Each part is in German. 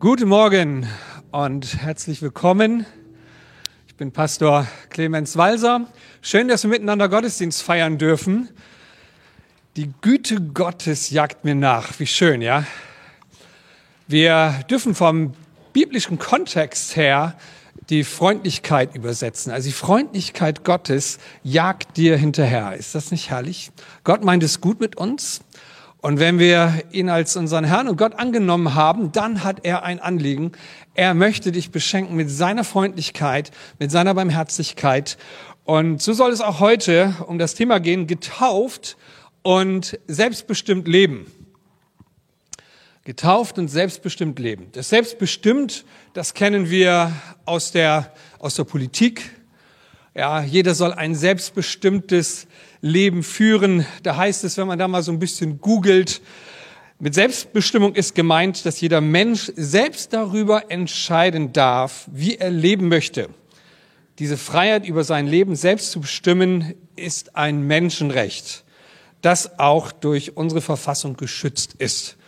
Guten Morgen und herzlich willkommen. Ich bin Pastor Clemens Walser. Schön, dass wir miteinander Gottesdienst feiern dürfen. Die Güte Gottes jagt mir nach. Wie schön, ja? Wir dürfen vom biblischen Kontext her die Freundlichkeit übersetzen. Also die Freundlichkeit Gottes jagt dir hinterher. Ist das nicht herrlich? Gott meint es gut mit uns. Und wenn wir ihn als unseren Herrn und Gott angenommen haben, dann hat er ein Anliegen. Er möchte dich beschenken mit seiner Freundlichkeit, mit seiner Barmherzigkeit. Und so soll es auch heute um das Thema gehen, getauft und selbstbestimmt leben. Getauft und selbstbestimmt leben. Das selbstbestimmt, das kennen wir aus der, aus der Politik. Ja, jeder soll ein selbstbestimmtes Leben führen. Da heißt es, wenn man da mal so ein bisschen googelt, mit Selbstbestimmung ist gemeint, dass jeder Mensch selbst darüber entscheiden darf, wie er leben möchte. Diese Freiheit über sein Leben selbst zu bestimmen, ist ein Menschenrecht, das auch durch unsere Verfassung geschützt ist.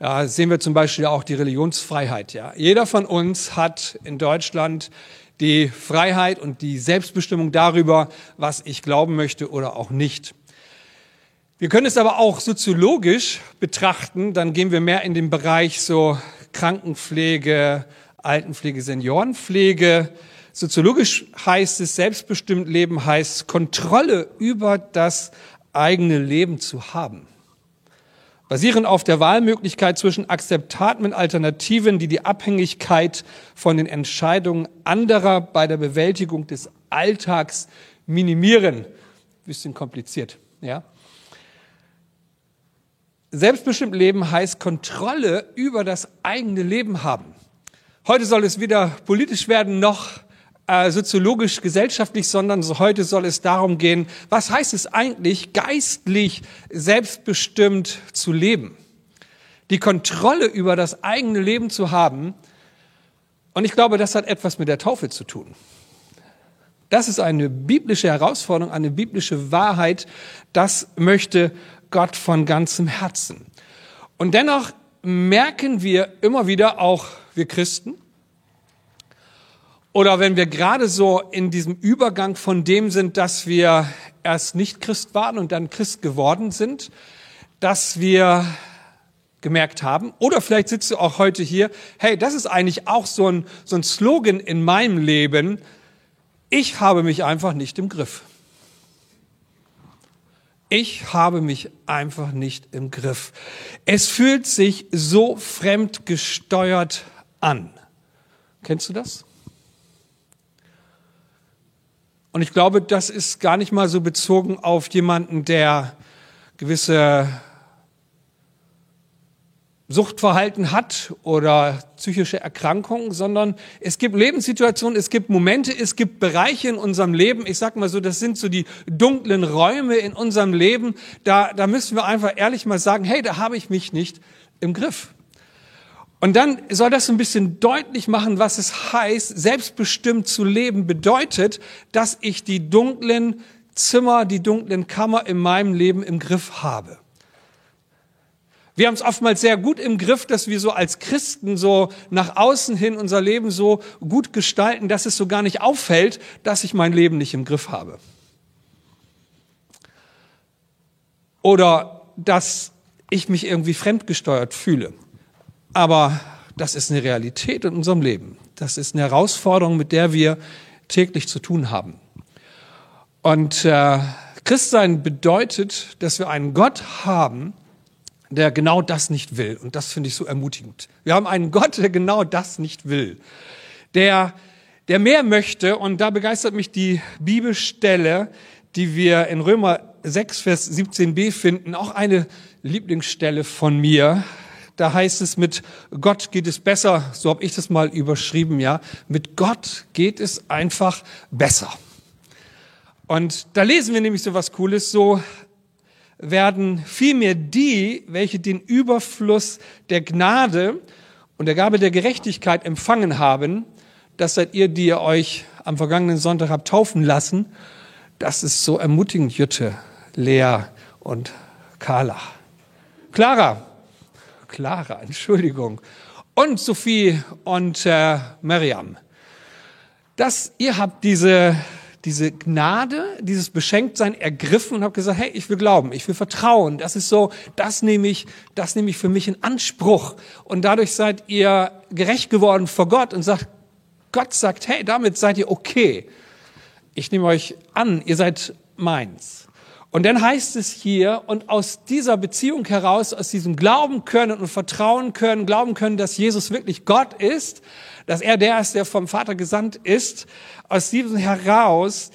Ja, sehen wir zum Beispiel auch die Religionsfreiheit. Ja. Jeder von uns hat in Deutschland die Freiheit und die Selbstbestimmung darüber, was ich glauben möchte oder auch nicht. Wir können es aber auch soziologisch betrachten, dann gehen wir mehr in den Bereich so Krankenpflege, Altenpflege, Seniorenpflege. Soziologisch heißt es, selbstbestimmt Leben heißt, Kontrolle über das eigene Leben zu haben basierend auf der Wahlmöglichkeit zwischen akzeptablen Alternativen, die die Abhängigkeit von den Entscheidungen anderer bei der Bewältigung des Alltags minimieren. Bisschen kompliziert, ja. Selbstbestimmt Leben heißt Kontrolle über das eigene Leben haben. Heute soll es weder politisch werden noch äh, soziologisch, gesellschaftlich, sondern so heute soll es darum gehen, was heißt es eigentlich, geistlich selbstbestimmt zu leben? Die Kontrolle über das eigene Leben zu haben. Und ich glaube, das hat etwas mit der Taufe zu tun. Das ist eine biblische Herausforderung, eine biblische Wahrheit. Das möchte Gott von ganzem Herzen. Und dennoch merken wir immer wieder, auch wir Christen, oder wenn wir gerade so in diesem Übergang von dem sind, dass wir erst nicht Christ waren und dann Christ geworden sind, dass wir gemerkt haben, oder vielleicht sitzt du auch heute hier, hey, das ist eigentlich auch so ein, so ein Slogan in meinem Leben, ich habe mich einfach nicht im Griff. Ich habe mich einfach nicht im Griff. Es fühlt sich so fremdgesteuert an. Kennst du das? Und ich glaube, das ist gar nicht mal so bezogen auf jemanden, der gewisse Suchtverhalten hat oder psychische Erkrankungen, sondern es gibt Lebenssituationen, es gibt Momente, es gibt Bereiche in unserem Leben. Ich sag mal so, das sind so die dunklen Räume in unserem Leben. Da, da müssen wir einfach ehrlich mal sagen, hey, da habe ich mich nicht im Griff. Und dann soll das ein bisschen deutlich machen, was es heißt, selbstbestimmt zu leben bedeutet, dass ich die dunklen Zimmer, die dunklen Kammer in meinem Leben im Griff habe. Wir haben es oftmals sehr gut im Griff, dass wir so als Christen so nach außen hin unser Leben so gut gestalten, dass es so gar nicht auffällt, dass ich mein Leben nicht im Griff habe. Oder dass ich mich irgendwie fremdgesteuert fühle. Aber das ist eine Realität in unserem Leben. Das ist eine Herausforderung, mit der wir täglich zu tun haben. Und äh, Christsein bedeutet, dass wir einen Gott haben, der genau das nicht will. Und das finde ich so ermutigend. Wir haben einen Gott, der genau das nicht will. Der, der mehr möchte. Und da begeistert mich die Bibelstelle, die wir in Römer 6, Vers 17b finden. Auch eine Lieblingsstelle von mir. Da heißt es, mit Gott geht es besser. So habe ich das mal überschrieben, ja. Mit Gott geht es einfach besser. Und da lesen wir nämlich so was Cooles, so werden vielmehr die, welche den Überfluss der Gnade und der Gabe der Gerechtigkeit empfangen haben, das seid ihr, die ihr euch am vergangenen Sonntag habt taufen lassen. Das ist so ermutigend, Jütte, Lea und Carla. Clara, Clara, Entschuldigung. und Sophie und äh, Miriam, dass ihr habt diese, diese Gnade, dieses Beschenktsein ergriffen und habt gesagt, hey, ich will glauben, ich will vertrauen. Das ist so, das nehme ich, das nehme ich für mich in Anspruch. Und dadurch seid ihr gerecht geworden vor Gott und sagt, Gott sagt, hey, damit seid ihr okay. Ich nehme euch an, ihr seid meins. Und dann heißt es hier, und aus dieser Beziehung heraus, aus diesem Glauben können und Vertrauen können, glauben können, dass Jesus wirklich Gott ist, dass er der ist, der vom Vater gesandt ist, aus diesem heraus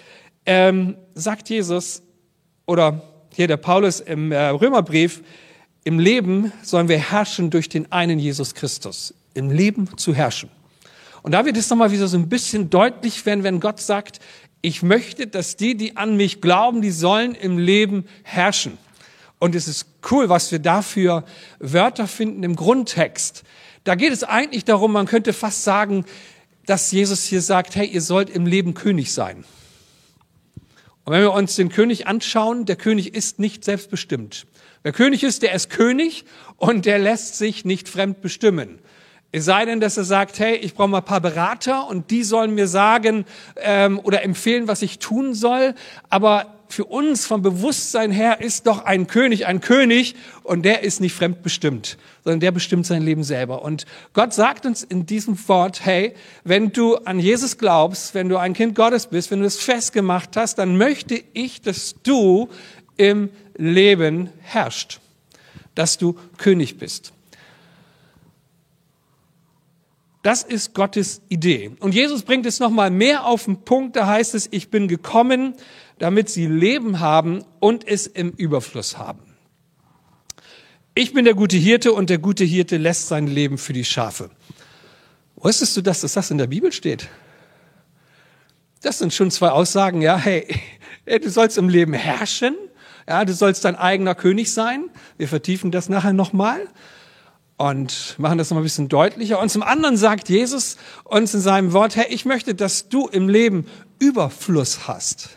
ähm, sagt Jesus, oder hier der Paulus im äh, Römerbrief, im Leben sollen wir herrschen durch den einen Jesus Christus. Im Leben zu herrschen. Und da wird es nochmal wieder so ein bisschen deutlich werden, wenn Gott sagt, ich möchte, dass die, die an mich glauben, die sollen im Leben herrschen. Und es ist cool, was wir dafür Wörter finden im Grundtext. Da geht es eigentlich darum, man könnte fast sagen, dass Jesus hier sagt, hey, ihr sollt im Leben König sein. Und wenn wir uns den König anschauen, der König ist nicht selbstbestimmt. Wer König ist, der ist König und der lässt sich nicht fremd bestimmen. Es sei denn, dass er sagt, hey, ich brauche mal ein paar Berater und die sollen mir sagen ähm, oder empfehlen, was ich tun soll. Aber für uns vom Bewusstsein her ist doch ein König ein König und der ist nicht fremdbestimmt, sondern der bestimmt sein Leben selber. Und Gott sagt uns in diesem Wort, hey, wenn du an Jesus glaubst, wenn du ein Kind Gottes bist, wenn du es festgemacht hast, dann möchte ich, dass du im Leben herrschst, dass du König bist. Das ist Gottes Idee. Und Jesus bringt es nochmal mehr auf den Punkt. Da heißt es, ich bin gekommen, damit sie Leben haben und es im Überfluss haben. Ich bin der gute Hirte und der gute Hirte lässt sein Leben für die Schafe. Wusstest du, dass das in der Bibel steht? Das sind schon zwei Aussagen, ja, hey, du sollst im Leben herrschen, ja, du sollst dein eigener König sein. Wir vertiefen das nachher nochmal und machen das noch ein bisschen deutlicher. Und zum anderen sagt Jesus uns in seinem Wort, Herr, ich möchte, dass du im Leben Überfluss hast.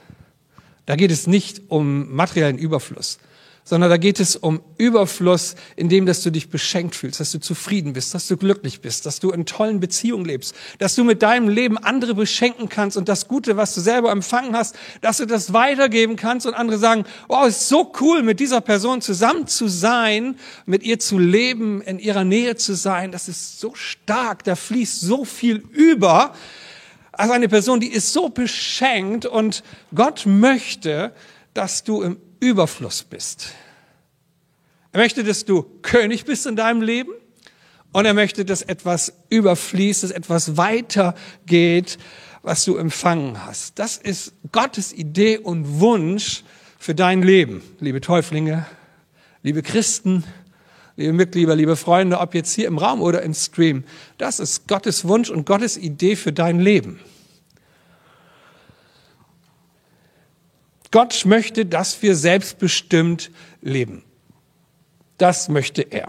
Da geht es nicht um materiellen Überfluss, sondern da geht es um Überfluss, in dem, dass du dich beschenkt fühlst, dass du zufrieden bist, dass du glücklich bist, dass du in tollen Beziehungen lebst, dass du mit deinem Leben andere beschenken kannst und das Gute, was du selber empfangen hast, dass du das weitergeben kannst und andere sagen, wow, ist so cool, mit dieser Person zusammen zu sein, mit ihr zu leben, in ihrer Nähe zu sein, das ist so stark, da fließt so viel über. Also eine Person, die ist so beschenkt und Gott möchte, dass du im Überfluss bist. Er möchte, dass du König bist in deinem Leben und er möchte, dass etwas überfließt, dass etwas weitergeht, was du empfangen hast. Das ist Gottes Idee und Wunsch für dein Leben, liebe Täuflinge, liebe Christen, liebe Mitglieder, liebe Freunde, ob jetzt hier im Raum oder im Stream. Das ist Gottes Wunsch und Gottes Idee für dein Leben. Gott möchte, dass wir selbstbestimmt leben. Das möchte er.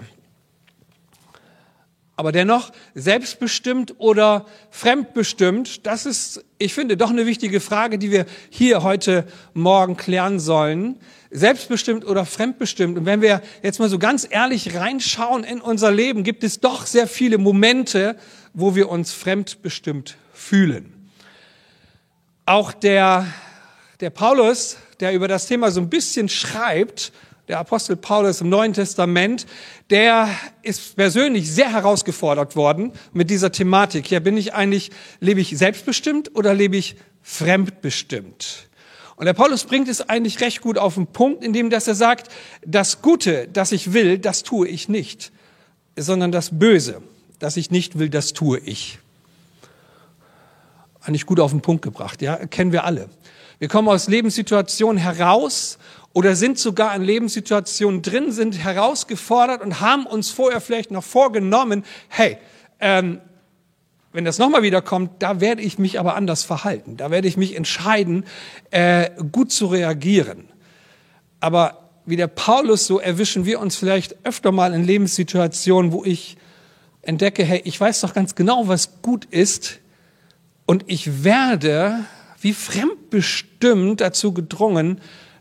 Aber dennoch, selbstbestimmt oder fremdbestimmt, das ist, ich finde, doch eine wichtige Frage, die wir hier heute Morgen klären sollen. Selbstbestimmt oder fremdbestimmt. Und wenn wir jetzt mal so ganz ehrlich reinschauen in unser Leben, gibt es doch sehr viele Momente, wo wir uns fremdbestimmt fühlen. Auch der der Paulus, der über das Thema so ein bisschen schreibt, der Apostel Paulus im Neuen Testament, der ist persönlich sehr herausgefordert worden mit dieser Thematik. Ja, bin ich eigentlich, lebe ich selbstbestimmt oder lebe ich fremdbestimmt? Und der Paulus bringt es eigentlich recht gut auf den Punkt, indem dass er sagt, das Gute, das ich will, das tue ich nicht, sondern das Böse, das ich nicht will, das tue ich. Eigentlich gut auf den Punkt gebracht, ja, kennen wir alle. Wir kommen aus Lebenssituationen heraus oder sind sogar in Lebenssituationen drin, sind herausgefordert und haben uns vorher vielleicht noch vorgenommen, hey, ähm, wenn das nochmal wieder kommt, da werde ich mich aber anders verhalten. Da werde ich mich entscheiden, äh, gut zu reagieren. Aber wie der Paulus, so erwischen wir uns vielleicht öfter mal in Lebenssituationen, wo ich entdecke, hey, ich weiß doch ganz genau, was gut ist und ich werde wie fremdbestimmt dazu gedrungen,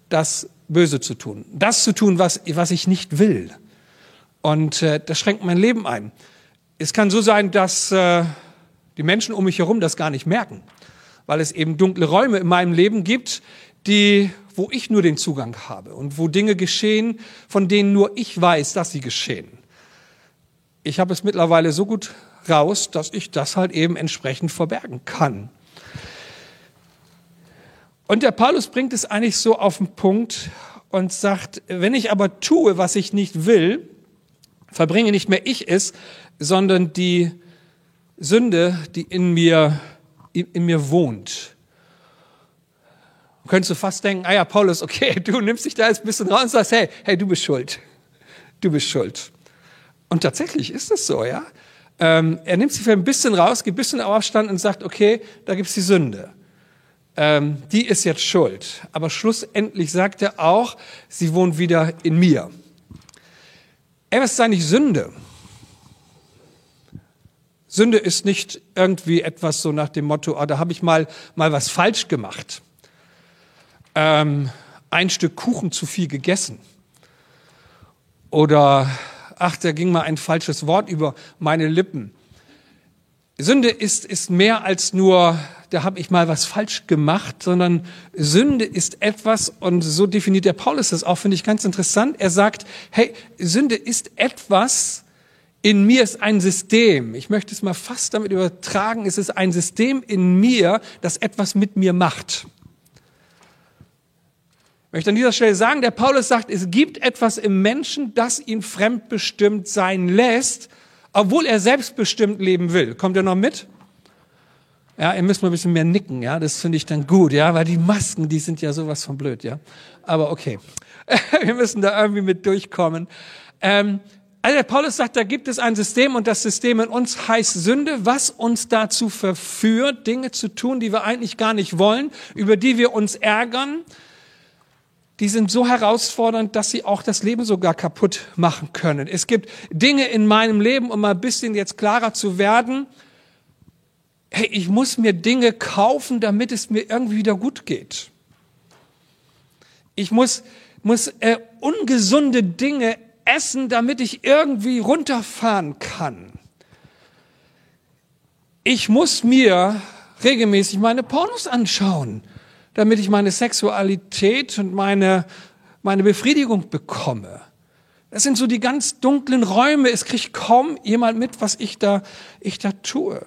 das Böse zu tun. Das zu tun, was, was ich nicht will. Und äh, das schränkt mein Leben ein. Es kann so sein, dass äh, die Menschen um mich herum das gar nicht merken, weil es eben dunkle Räume in meinem Leben gibt, die, wo ich nur den Zugang habe und wo Dinge geschehen, von denen nur ich weiß, dass sie geschehen. Ich habe es mittlerweile so gut raus, dass ich das halt eben entsprechend verbergen kann. Und der Paulus bringt es eigentlich so auf den Punkt und sagt, wenn ich aber tue, was ich nicht will, verbringe nicht mehr ich es, sondern die Sünde, die in mir, in mir wohnt. Könntest du fast denken, ah ja, Paulus, okay, du nimmst dich da jetzt ein bisschen raus und sagst, hey, hey, du bist schuld. Du bist schuld. Und tatsächlich ist es so, ja. Ähm, er nimmt sich für ein bisschen raus, gibt ein bisschen Aufstand und sagt, okay, da gibt's die Sünde. Ähm, die ist jetzt schuld. Aber schlussendlich sagt er auch, sie wohnt wieder in mir. Ey, was ist eigentlich Sünde? Sünde ist nicht irgendwie etwas so nach dem Motto, ah, da habe ich mal, mal was falsch gemacht. Ähm, ein Stück Kuchen zu viel gegessen. Oder, ach, da ging mal ein falsches Wort über meine Lippen. Sünde ist, ist mehr als nur, da habe ich mal was falsch gemacht, sondern Sünde ist etwas, und so definiert der Paulus das auch, finde ich ganz interessant. Er sagt, hey, Sünde ist etwas, in mir ist ein System. Ich möchte es mal fast damit übertragen. Es ist ein System in mir, das etwas mit mir macht. Ich möchte an dieser Stelle sagen, der Paulus sagt, es gibt etwas im Menschen, das ihn fremdbestimmt sein lässt, obwohl er selbstbestimmt leben will. Kommt ihr noch mit? Ja, ihr müsst mal ein bisschen mehr nicken, ja, das finde ich dann gut, ja, weil die Masken, die sind ja sowas von blöd, ja. Aber okay, wir müssen da irgendwie mit durchkommen. Ähm, also der Paulus sagt, da gibt es ein System und das System in uns heißt Sünde, was uns dazu verführt, Dinge zu tun, die wir eigentlich gar nicht wollen, über die wir uns ärgern. Die sind so herausfordernd, dass sie auch das Leben sogar kaputt machen können. Es gibt Dinge in meinem Leben, um mal ein bisschen jetzt klarer zu werden. Hey, ich muss mir Dinge kaufen, damit es mir irgendwie wieder gut geht. Ich muss, muss äh, ungesunde Dinge essen, damit ich irgendwie runterfahren kann. Ich muss mir regelmäßig meine Pornos anschauen, damit ich meine Sexualität und meine, meine Befriedigung bekomme. Das sind so die ganz dunklen Räume. Es kriegt kaum jemand mit, was ich da, ich da tue.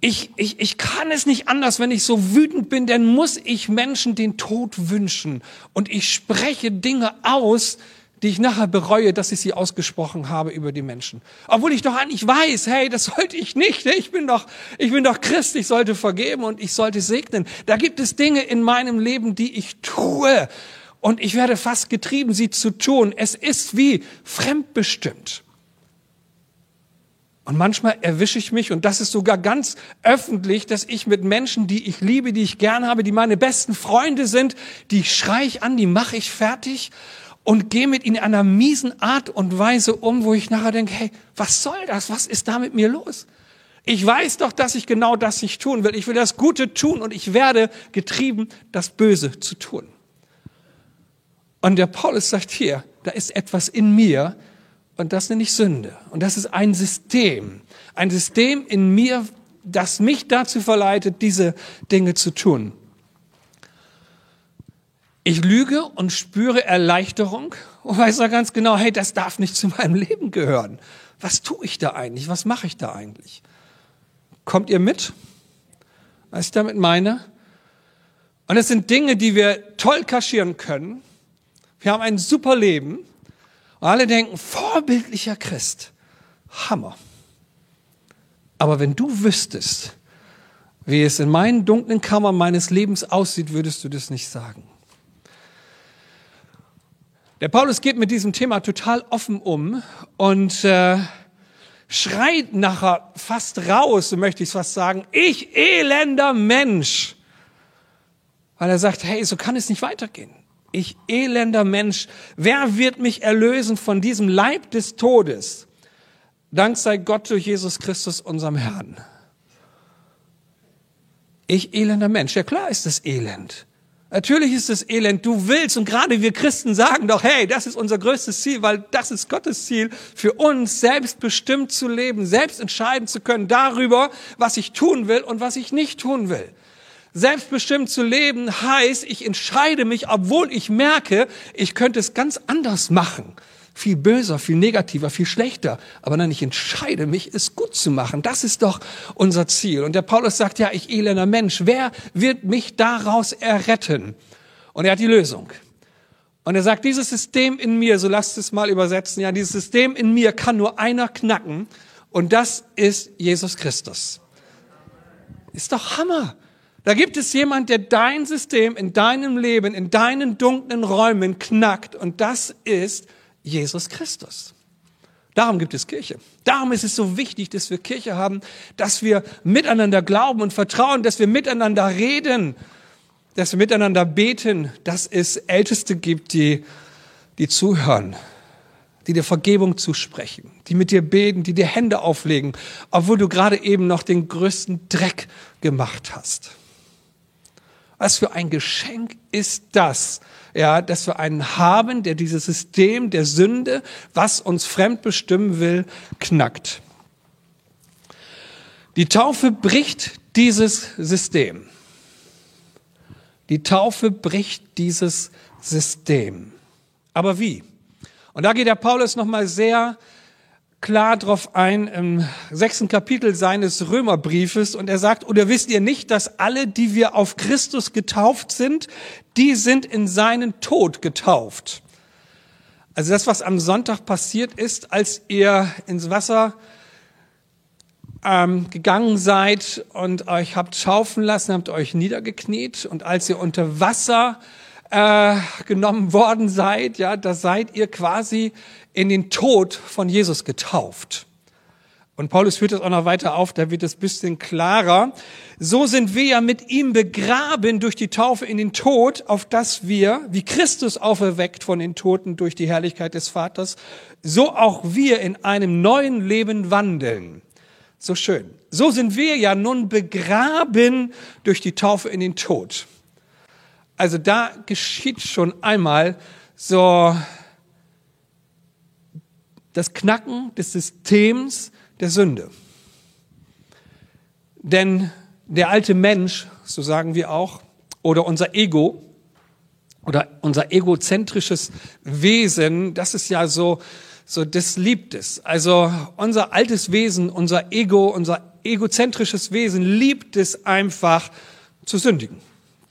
Ich, ich, ich kann es nicht anders, wenn ich so wütend bin, dann muss ich Menschen den Tod wünschen. Und ich spreche Dinge aus, die ich nachher bereue, dass ich sie ausgesprochen habe über die Menschen. Obwohl ich doch eigentlich weiß, hey, das sollte ich nicht. Ich bin doch, ich bin doch Christ, ich sollte vergeben und ich sollte segnen. Da gibt es Dinge in meinem Leben, die ich tue. Und ich werde fast getrieben, sie zu tun. Es ist wie fremdbestimmt. Und manchmal erwische ich mich, und das ist sogar ganz öffentlich, dass ich mit Menschen, die ich liebe, die ich gern habe, die meine besten Freunde sind, die schreie ich an, die mache ich fertig und gehe mit ihnen in einer miesen Art und Weise um, wo ich nachher denke, hey, was soll das? Was ist da mit mir los? Ich weiß doch, dass ich genau das nicht tun will. Ich will das Gute tun und ich werde getrieben, das Böse zu tun. Und der Paulus sagt hier, da ist etwas in mir und das nenne ich Sünde. Und das ist ein System. Ein System in mir, das mich dazu verleitet, diese Dinge zu tun. Ich lüge und spüre Erleichterung und weiß da ganz genau, hey, das darf nicht zu meinem Leben gehören. Was tue ich da eigentlich? Was mache ich da eigentlich? Kommt ihr mit? Was ich damit meine? Und es sind Dinge, die wir toll kaschieren können. Wir haben ein super Leben. Und alle denken, vorbildlicher Christ. Hammer. Aber wenn du wüsstest, wie es in meinen dunklen Kammern meines Lebens aussieht, würdest du das nicht sagen. Der Paulus geht mit diesem Thema total offen um und äh, schreit nachher fast raus, so möchte ich es fast sagen, ich elender Mensch. Weil er sagt, hey, so kann es nicht weitergehen. Ich elender Mensch, wer wird mich erlösen von diesem Leib des Todes? Dank sei Gott durch Jesus Christus, unserem Herrn. Ich elender Mensch. Ja klar ist es elend. Natürlich ist es elend. Du willst, und gerade wir Christen sagen doch, hey, das ist unser größtes Ziel, weil das ist Gottes Ziel, für uns selbstbestimmt zu leben, selbst entscheiden zu können darüber, was ich tun will und was ich nicht tun will. Selbstbestimmt zu leben heißt, ich entscheide mich, obwohl ich merke, ich könnte es ganz anders machen viel böser, viel negativer, viel schlechter. Aber nein, ich entscheide mich, es gut zu machen. Das ist doch unser Ziel. Und der Paulus sagt, ja, ich elender Mensch, wer wird mich daraus erretten? Und er hat die Lösung. Und er sagt, dieses System in mir, so lasst es mal übersetzen, ja, dieses System in mir kann nur einer knacken. Und das ist Jesus Christus. Ist doch Hammer. Da gibt es jemand, der dein System in deinem Leben, in deinen dunklen Räumen knackt. Und das ist Jesus Christus. Darum gibt es Kirche. Darum ist es so wichtig, dass wir Kirche haben, dass wir miteinander glauben und vertrauen, dass wir miteinander reden, dass wir miteinander beten, dass es Älteste gibt, die, die zuhören, die dir Vergebung zusprechen, die mit dir beten, die dir Hände auflegen, obwohl du gerade eben noch den größten Dreck gemacht hast. Was für ein Geschenk ist das, ja, dass wir einen haben, der dieses System der Sünde, was uns fremd bestimmen will, knackt. Die Taufe bricht dieses System. Die Taufe bricht dieses System. Aber wie? Und da geht der Paulus nochmal sehr klar drauf ein im sechsten Kapitel seines Römerbriefes und er sagt, oder wisst ihr nicht, dass alle, die wir auf Christus getauft sind, die sind in seinen Tod getauft. Also das, was am Sonntag passiert ist, als ihr ins Wasser ähm, gegangen seid und euch habt schaufen lassen, habt euch niedergekniet und als ihr unter Wasser äh, genommen worden seid, ja, da seid ihr quasi in den Tod von Jesus getauft. Und Paulus führt das auch noch weiter auf, da wird es bisschen klarer. So sind wir ja mit ihm begraben durch die Taufe in den Tod, auf dass wir, wie Christus auferweckt von den Toten durch die Herrlichkeit des Vaters, so auch wir in einem neuen Leben wandeln. So schön. So sind wir ja nun begraben durch die Taufe in den Tod. Also da geschieht schon einmal so das Knacken des Systems der Sünde. Denn der alte Mensch, so sagen wir auch, oder unser Ego, oder unser egozentrisches Wesen, das ist ja so, so das liebt es. Also unser altes Wesen, unser Ego, unser egozentrisches Wesen liebt es einfach zu sündigen.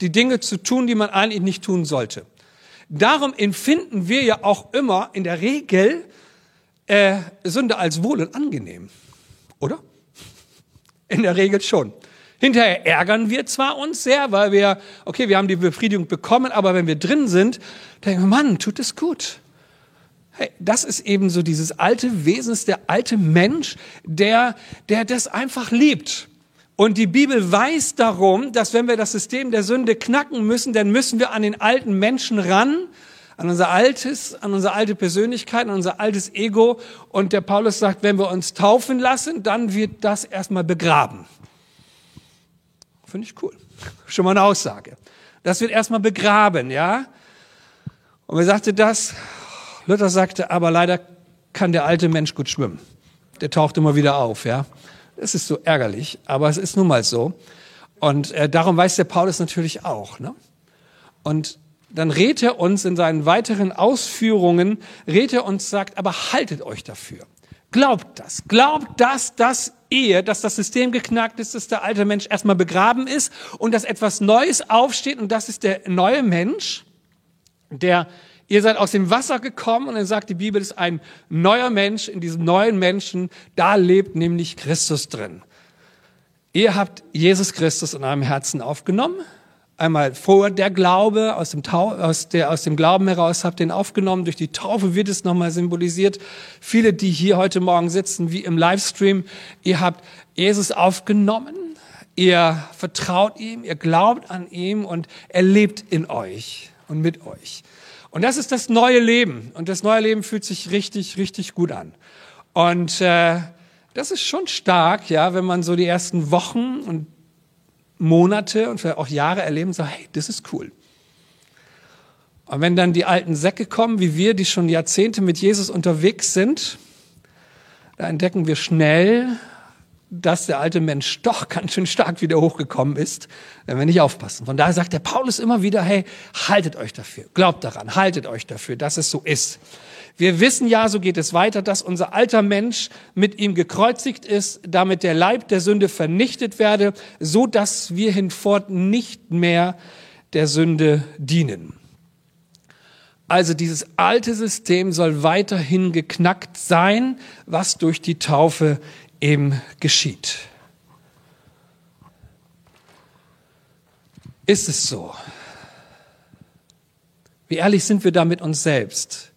Die Dinge zu tun, die man eigentlich nicht tun sollte. Darum empfinden wir ja auch immer in der Regel äh, Sünde als wohl und angenehm, oder? In der Regel schon. Hinterher ärgern wir zwar uns sehr, weil wir, okay, wir haben die Befriedigung bekommen, aber wenn wir drin sind, denken wir, Mann, tut es gut. Hey, das ist eben so dieses alte Wesen, der alte Mensch, der, der das einfach liebt. Und die Bibel weiß darum, dass wenn wir das System der Sünde knacken müssen, dann müssen wir an den alten Menschen ran, an unser altes, an unsere alte Persönlichkeit, an unser altes Ego. Und der Paulus sagt, wenn wir uns taufen lassen, dann wird das erstmal begraben. Finde ich cool. Schon mal eine Aussage. Das wird erstmal begraben, ja? Und wer sagte das? Luther sagte, aber leider kann der alte Mensch gut schwimmen. Der taucht immer wieder auf, ja? Das ist so ärgerlich, aber es ist nun mal so. Und äh, darum weiß der Paulus natürlich auch, ne? Und dann rät er uns in seinen weiteren Ausführungen, rät er uns, sagt, aber haltet euch dafür. Glaubt das. Glaubt das, dass ihr, dass das System geknackt ist, dass der alte Mensch erstmal begraben ist und dass etwas Neues aufsteht und das ist der neue Mensch, der Ihr seid aus dem Wasser gekommen und dann sagt die Bibel, ist ein neuer Mensch. In diesem neuen Menschen, da lebt nämlich Christus drin. Ihr habt Jesus Christus in eurem Herzen aufgenommen einmal vor der Glaube, aus dem, Tau aus, der, aus dem Glauben heraus habt den aufgenommen. Durch die Taufe wird es nochmal symbolisiert. Viele, die hier heute Morgen sitzen, wie im Livestream, ihr habt Jesus aufgenommen. Ihr vertraut ihm, ihr glaubt an ihm und er lebt in euch und mit euch. Und das ist das neue Leben. Und das neue Leben fühlt sich richtig, richtig gut an. Und äh, das ist schon stark, ja, wenn man so die ersten Wochen und Monate und vielleicht auch Jahre erleben, so, hey, das ist cool. Und wenn dann die alten Säcke kommen, wie wir, die schon Jahrzehnte mit Jesus unterwegs sind, da entdecken wir schnell, dass der alte Mensch doch ganz schön stark wieder hochgekommen ist, wenn wir nicht aufpassen. Von daher sagt der Paulus immer wieder, hey, haltet euch dafür, glaubt daran, haltet euch dafür, dass es so ist. Wir wissen ja, so geht es weiter, dass unser alter Mensch mit ihm gekreuzigt ist, damit der Leib der Sünde vernichtet werde, so dass wir hinfort nicht mehr der Sünde dienen. Also dieses alte System soll weiterhin geknackt sein, was durch die Taufe eben geschieht. Ist es so? Wie ehrlich sind wir da mit uns selbst?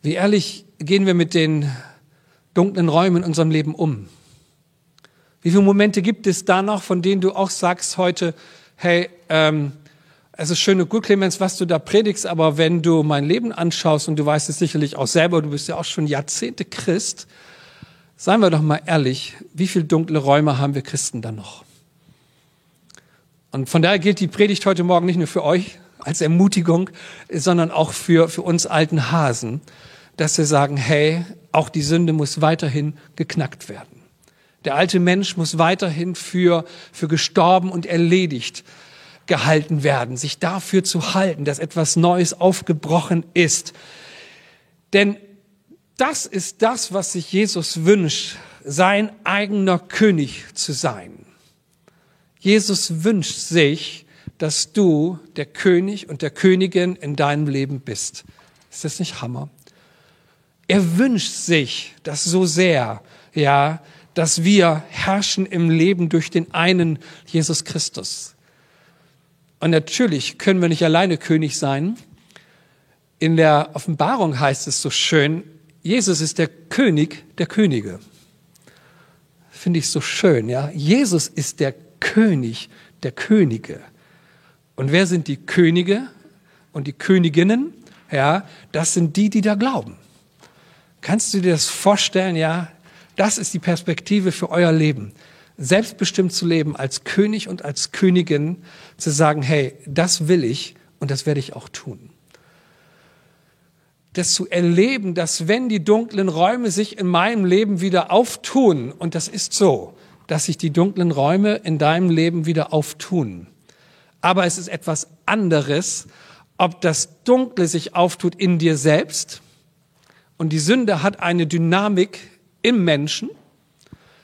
Wie ehrlich gehen wir mit den dunklen Räumen in unserem Leben um? Wie viele Momente gibt es da noch, von denen du auch sagst heute, hey, ähm, es ist schön und gut, Clemens, was du da predigst, aber wenn du mein Leben anschaust und du weißt es sicherlich auch selber, du bist ja auch schon Jahrzehnte Christ, Seien wir doch mal ehrlich, wie viele dunkle Räume haben wir Christen dann noch? Und von daher gilt die Predigt heute Morgen nicht nur für euch als Ermutigung, sondern auch für, für uns alten Hasen, dass wir sagen, hey, auch die Sünde muss weiterhin geknackt werden. Der alte Mensch muss weiterhin für, für gestorben und erledigt gehalten werden, sich dafür zu halten, dass etwas Neues aufgebrochen ist. Denn das ist das, was sich Jesus wünscht, sein eigener König zu sein. Jesus wünscht sich, dass du der König und der Königin in deinem Leben bist. Ist das nicht Hammer? Er wünscht sich das so sehr, ja, dass wir herrschen im Leben durch den einen Jesus Christus. Und natürlich können wir nicht alleine König sein. In der Offenbarung heißt es so schön, Jesus ist der König der Könige. Finde ich so schön, ja. Jesus ist der König der Könige. Und wer sind die Könige und die Königinnen? Ja, das sind die, die da glauben. Kannst du dir das vorstellen? Ja, das ist die Perspektive für euer Leben. Selbstbestimmt zu leben, als König und als Königin, zu sagen, hey, das will ich und das werde ich auch tun das zu erleben, dass wenn die dunklen Räume sich in meinem Leben wieder auftun, und das ist so, dass sich die dunklen Räume in deinem Leben wieder auftun. Aber es ist etwas anderes, ob das Dunkle sich auftut in dir selbst. Und die Sünde hat eine Dynamik im Menschen.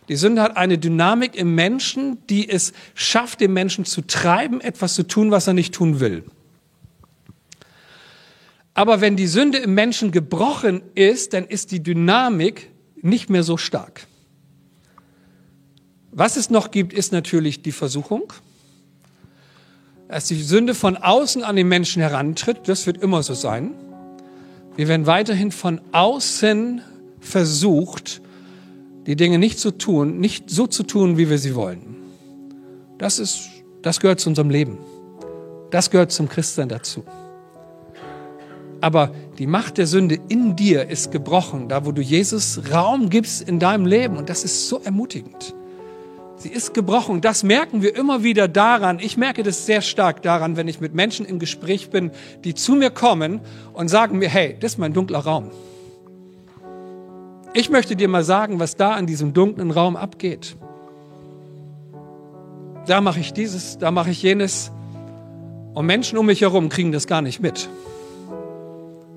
Die Sünde hat eine Dynamik im Menschen, die es schafft, den Menschen zu treiben, etwas zu tun, was er nicht tun will. Aber wenn die Sünde im Menschen gebrochen ist, dann ist die Dynamik nicht mehr so stark. Was es noch gibt, ist natürlich die Versuchung. Dass die Sünde von außen an den Menschen herantritt, das wird immer so sein. Wir werden weiterhin von außen versucht, die Dinge nicht zu tun, nicht so zu tun, wie wir sie wollen. Das ist, das gehört zu unserem Leben. Das gehört zum Christsein dazu. Aber die Macht der Sünde in dir ist gebrochen, da wo du Jesus Raum gibst in deinem Leben. Und das ist so ermutigend. Sie ist gebrochen. Das merken wir immer wieder daran. Ich merke das sehr stark daran, wenn ich mit Menschen im Gespräch bin, die zu mir kommen und sagen mir, hey, das ist mein dunkler Raum. Ich möchte dir mal sagen, was da in diesem dunklen Raum abgeht. Da mache ich dieses, da mache ich jenes. Und Menschen um mich herum kriegen das gar nicht mit.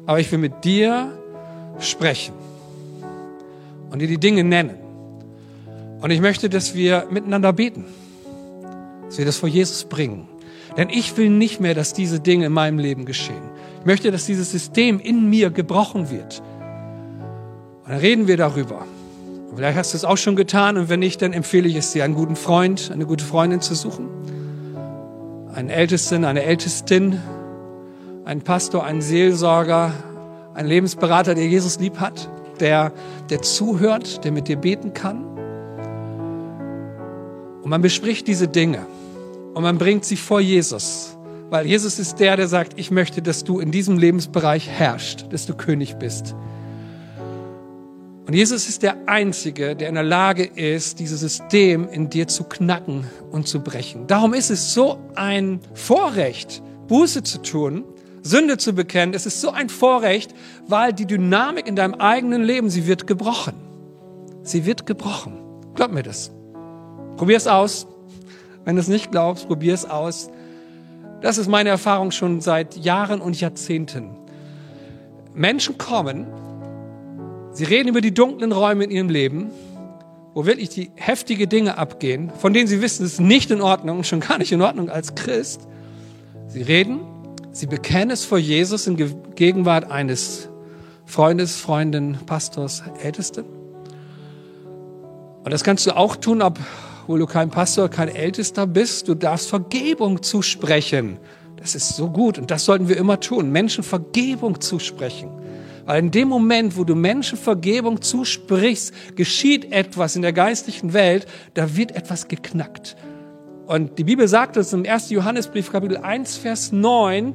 Aber ich will mit dir sprechen und dir die Dinge nennen. Und ich möchte, dass wir miteinander beten, dass wir das vor Jesus bringen. Denn ich will nicht mehr, dass diese Dinge in meinem Leben geschehen. Ich möchte, dass dieses System in mir gebrochen wird. Und dann reden wir darüber. Und vielleicht hast du es auch schon getan und wenn nicht, dann empfehle ich es dir, einen guten Freund, eine gute Freundin zu suchen. Einen Ältesten, eine Ältestin, einen Pastor, einen Seelsorger, einen Lebensberater, der Jesus lieb hat, der, der zuhört, der mit dir beten kann. Und man bespricht diese Dinge und man bringt sie vor Jesus, weil Jesus ist der, der sagt, ich möchte, dass du in diesem Lebensbereich herrschst, dass du König bist. Und Jesus ist der Einzige, der in der Lage ist, dieses System in dir zu knacken und zu brechen. Darum ist es so ein Vorrecht, Buße zu tun, Sünde zu bekennen, es ist so ein Vorrecht, weil die Dynamik in deinem eigenen Leben, sie wird gebrochen. Sie wird gebrochen. Glaub mir das. Probier es aus. Wenn du es nicht glaubst, probier es aus. Das ist meine Erfahrung schon seit Jahren und Jahrzehnten. Menschen kommen, sie reden über die dunklen Räume in ihrem Leben, wo wirklich die heftige Dinge abgehen, von denen sie wissen, es ist nicht in Ordnung, schon gar nicht in Ordnung als Christ. Sie reden, sie bekennen es vor Jesus in Gegenwart eines Freundes, Freundin, Pastors, Ältesten. Und das kannst du auch tun, obwohl du kein Pastor, kein Ältester bist. Du darfst Vergebung zusprechen. Das ist so gut und das sollten wir immer tun, Menschen Vergebung zusprechen. Weil in dem Moment, wo du Menschen Vergebung zusprichst, geschieht etwas in der geistlichen Welt, da wird etwas geknackt. Und die Bibel sagt es im 1. Johannesbrief Kapitel 1, Vers 9,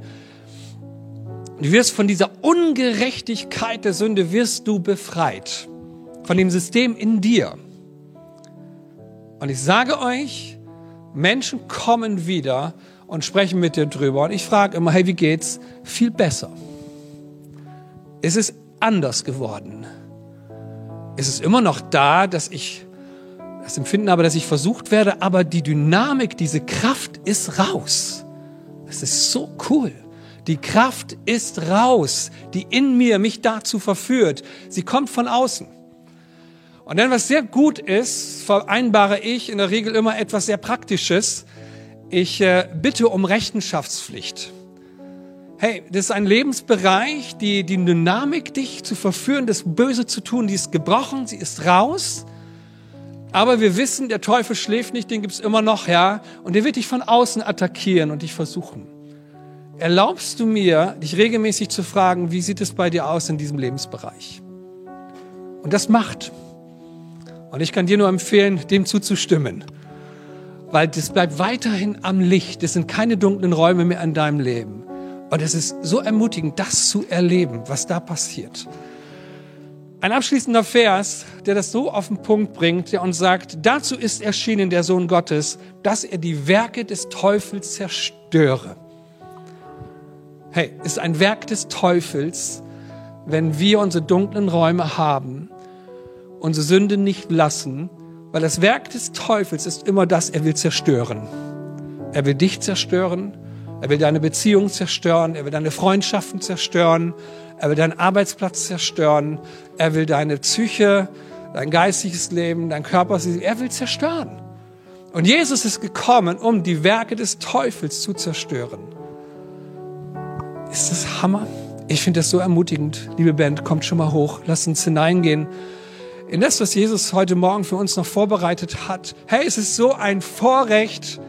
du wirst von dieser Ungerechtigkeit der Sünde wirst du befreit. Von dem System in dir. Und ich sage euch, Menschen kommen wieder und sprechen mit dir drüber. Und ich frage immer, hey, wie geht's? Viel besser. Es ist anders geworden. Es ist immer noch da, dass ich das Empfinden habe, dass ich versucht werde, aber die Dynamik, diese Kraft ist raus. Es ist so cool. Die Kraft ist raus, die in mir mich dazu verführt. Sie kommt von außen. Und dann, was sehr gut ist, vereinbare ich in der Regel immer etwas sehr Praktisches. Ich äh, bitte um Rechenschaftspflicht. Hey, das ist ein Lebensbereich, die, die Dynamik, dich zu verführen, das Böse zu tun, die ist gebrochen, sie ist raus. Aber wir wissen, der Teufel schläft nicht, den gibt's immer noch, ja. Und der wird dich von außen attackieren und dich versuchen. Erlaubst du mir, dich regelmäßig zu fragen, wie sieht es bei dir aus in diesem Lebensbereich? Und das macht. Und ich kann dir nur empfehlen, dem zuzustimmen. Weil das bleibt weiterhin am Licht. Es sind keine dunklen Räume mehr in deinem Leben. Und es ist so ermutigend, das zu erleben, was da passiert. Ein abschließender Vers, der das so auf den Punkt bringt, der uns sagt, dazu ist erschienen der Sohn Gottes, dass er die Werke des Teufels zerstöre. Hey, ist ein Werk des Teufels, wenn wir unsere dunklen Räume haben, unsere Sünde nicht lassen, weil das Werk des Teufels ist immer das, er will zerstören. Er will dich zerstören, er will deine Beziehung zerstören. Er will deine Freundschaften zerstören. Er will deinen Arbeitsplatz zerstören. Er will deine Psyche, dein geistiges Leben, dein Körper, er will zerstören. Und Jesus ist gekommen, um die Werke des Teufels zu zerstören. Ist das Hammer? Ich finde das so ermutigend. Liebe Band, kommt schon mal hoch. Lasst uns hineingehen in das, was Jesus heute Morgen für uns noch vorbereitet hat. Hey, es ist so ein Vorrecht,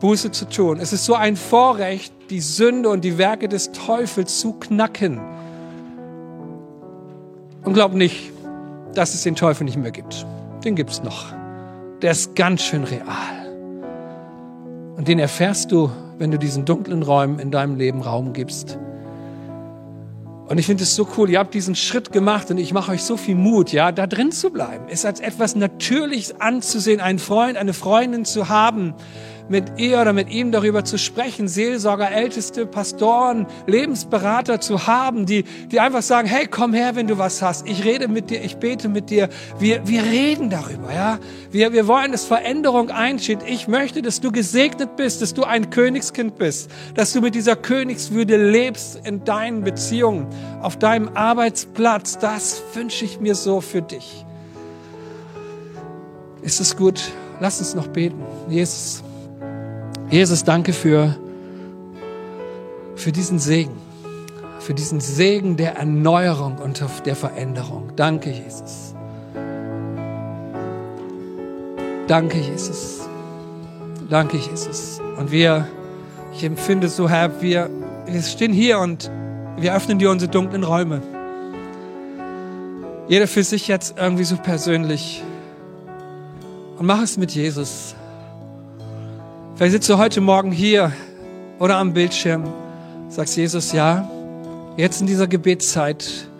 Buße zu tun. Es ist so ein Vorrecht, die Sünde und die Werke des Teufels zu knacken. Und glaub nicht, dass es den Teufel nicht mehr gibt. Den gibt's noch. Der ist ganz schön real. Und den erfährst du, wenn du diesen dunklen Räumen in deinem Leben Raum gibst. Und ich finde es so cool, ihr habt diesen Schritt gemacht und ich mache euch so viel Mut, ja, da drin zu bleiben. Es als etwas Natürliches anzusehen, einen Freund, eine Freundin zu haben, mit ihr oder mit ihm darüber zu sprechen, Seelsorger, Älteste, Pastoren, Lebensberater zu haben, die, die einfach sagen, hey, komm her, wenn du was hast. Ich rede mit dir, ich bete mit dir. Wir, wir reden darüber, ja. Wir, wir wollen, dass Veränderung einsteht. Ich möchte, dass du gesegnet bist, dass du ein Königskind bist, dass du mit dieser Königswürde lebst in deinen Beziehungen, auf deinem Arbeitsplatz. Das wünsche ich mir so für dich. Ist es gut? Lass uns noch beten. Jesus. Jesus, danke für, für diesen Segen, für diesen Segen der Erneuerung und der Veränderung. Danke, Jesus. Danke, Jesus. Danke, Jesus. Und wir, ich empfinde so, Herr, wir, wir stehen hier und wir öffnen dir unsere dunklen Räume. Jeder für sich jetzt irgendwie so persönlich. Und mach es mit Jesus. Vielleicht sitzt du heute Morgen hier oder am Bildschirm, sagst Jesus, ja, jetzt in dieser Gebetszeit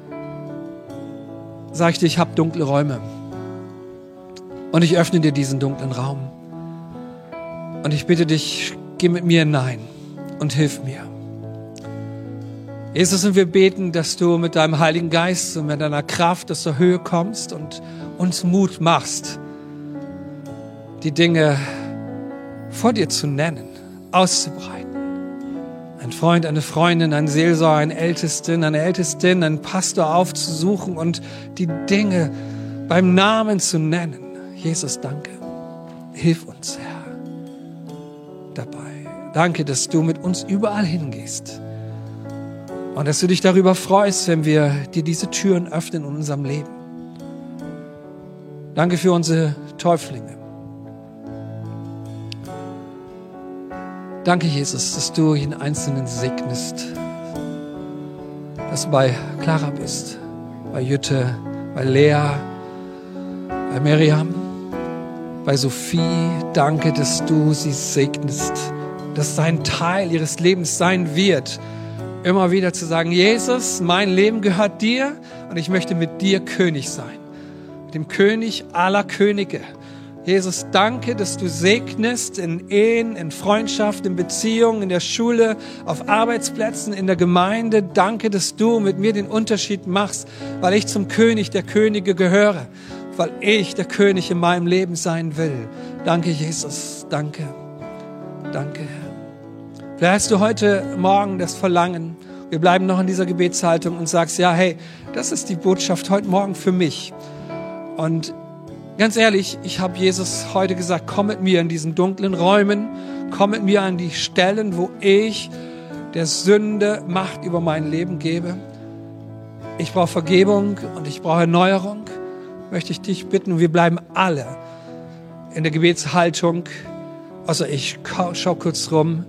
sag ich dir, ich habe dunkle Räume. Und ich öffne dir diesen dunklen Raum. Und ich bitte dich, geh mit mir hinein und hilf mir. Jesus, und wir beten, dass du mit deinem Heiligen Geist und mit deiner Kraft aus der Höhe kommst und uns Mut machst, die Dinge vor dir zu nennen, auszubreiten. Ein Freund, eine Freundin, ein Seelsorger, ein Ältesten, eine Ältestin, einen Pastor aufzusuchen und die Dinge beim Namen zu nennen. Jesus, danke. Hilf uns, Herr, dabei. Danke, dass du mit uns überall hingehst. Und dass du dich darüber freust, wenn wir dir diese Türen öffnen in unserem Leben. Danke für unsere Täuflinge. Danke, Jesus, dass du jeden Einzelnen segnest. Dass du bei Clara bist, bei Jütte, bei Lea, bei Miriam, bei Sophie. Danke, dass du sie segnest, dass sein Teil ihres Lebens sein wird, immer wieder zu sagen, Jesus, mein Leben gehört dir und ich möchte mit dir König sein. Mit dem König aller Könige. Jesus, danke, dass du segnest in Ehen, in Freundschaft, in Beziehungen, in der Schule, auf Arbeitsplätzen, in der Gemeinde. Danke, dass du mit mir den Unterschied machst, weil ich zum König der Könige gehöre, weil ich der König in meinem Leben sein will. Danke, Jesus. Danke. Danke, Herr. Vielleicht hast du heute Morgen das Verlangen, wir bleiben noch in dieser Gebetshaltung und sagst, ja, hey, das ist die Botschaft heute Morgen für mich. Und Ganz ehrlich, ich habe Jesus heute gesagt, komm mit mir in diesen dunklen Räumen, komm mit mir an die Stellen, wo ich der Sünde Macht über mein Leben gebe. Ich brauche Vergebung und ich brauche Erneuerung. Möchte ich dich bitten, wir bleiben alle in der Gebetshaltung. Also ich schau kurz rum.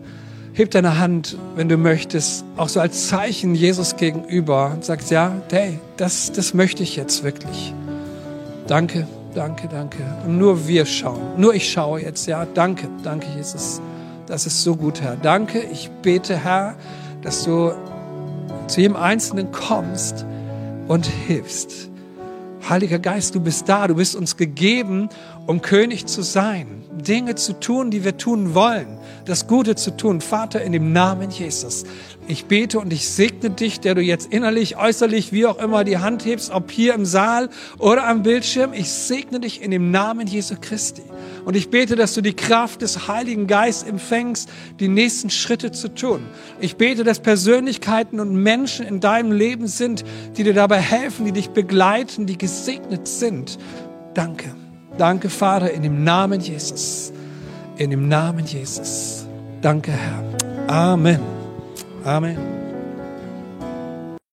Heb deine Hand, wenn du möchtest, auch so als Zeichen Jesus gegenüber und sagst, ja, hey, das, das möchte ich jetzt wirklich. Danke. Danke, danke. Und nur wir schauen. Nur ich schaue jetzt, ja. Danke, danke, Jesus. Das ist so gut, Herr. Danke. Ich bete, Herr, dass du zu jedem Einzelnen kommst und hilfst. Heiliger Geist, du bist da. Du bist uns gegeben, um König zu sein. Dinge zu tun, die wir tun wollen. Das Gute zu tun. Vater, in dem Namen Jesus. Ich bete und ich segne dich, der du jetzt innerlich, äußerlich, wie auch immer die Hand hebst, ob hier im Saal oder am Bildschirm. Ich segne dich in dem Namen Jesu Christi. Und ich bete, dass du die Kraft des Heiligen Geistes empfängst, die nächsten Schritte zu tun. Ich bete, dass Persönlichkeiten und Menschen in deinem Leben sind, die dir dabei helfen, die dich begleiten, die gesegnet sind. Danke. Danke, Vater, in dem Namen Jesus. In dem Namen Jesus. Danke, Herr. Amen. Amen.